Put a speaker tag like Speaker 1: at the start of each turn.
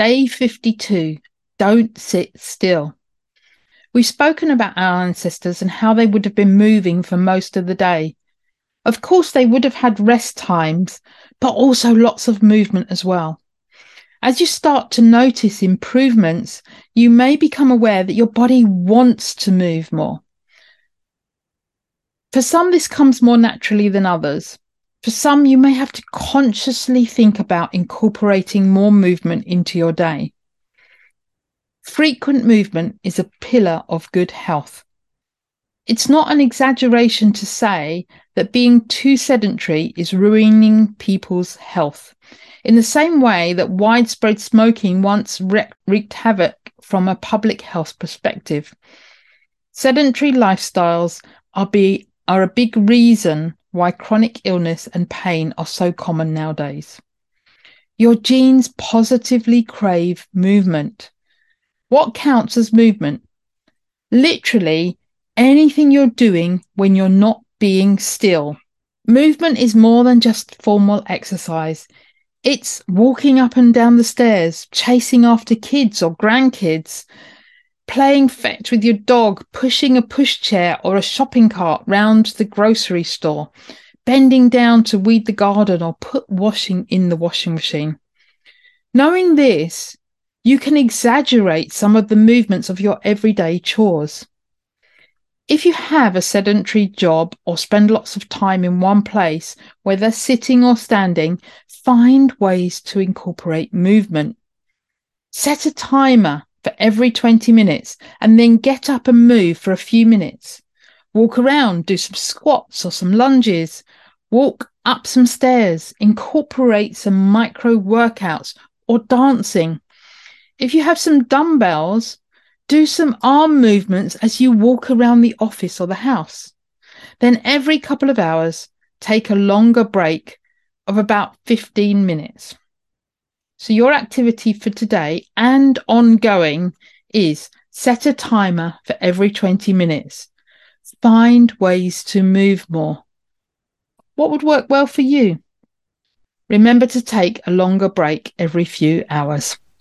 Speaker 1: Day 52 Don't Sit Still. We've spoken about our ancestors and how they would have been moving for most of the day. Of course, they would have had rest times, but also lots of movement as well. As you start to notice improvements, you may become aware that your body wants to move more. For some, this comes more naturally than others. For some, you may have to consciously think about incorporating more movement into your day. Frequent movement is a pillar of good health. It's not an exaggeration to say that being too sedentary is ruining people's health. In the same way that widespread smoking once wreaked havoc from a public health perspective. Sedentary lifestyles are, be, are a big reason why chronic illness and pain are so common nowadays. Your genes positively crave movement. What counts as movement? Literally anything you're doing when you're not being still. Movement is more than just formal exercise. It's walking up and down the stairs, chasing after kids or grandkids, playing fetch with your dog, pushing a pushchair or a shopping cart round the grocery store, bending down to weed the garden or put washing in the washing machine. Knowing this, you can exaggerate some of the movements of your everyday chores. If you have a sedentary job or spend lots of time in one place, whether sitting or standing, find ways to incorporate movement. Set a timer for every 20 minutes and then get up and move for a few minutes. Walk around, do some squats or some lunges, walk up some stairs, incorporate some micro workouts or dancing. If you have some dumbbells, do some arm movements as you walk around the office or the house. Then every couple of hours, take a longer break of about 15 minutes. So your activity for today and ongoing is set a timer for every 20 minutes. Find ways to move more. What would work well for you? Remember to take a longer break every few hours.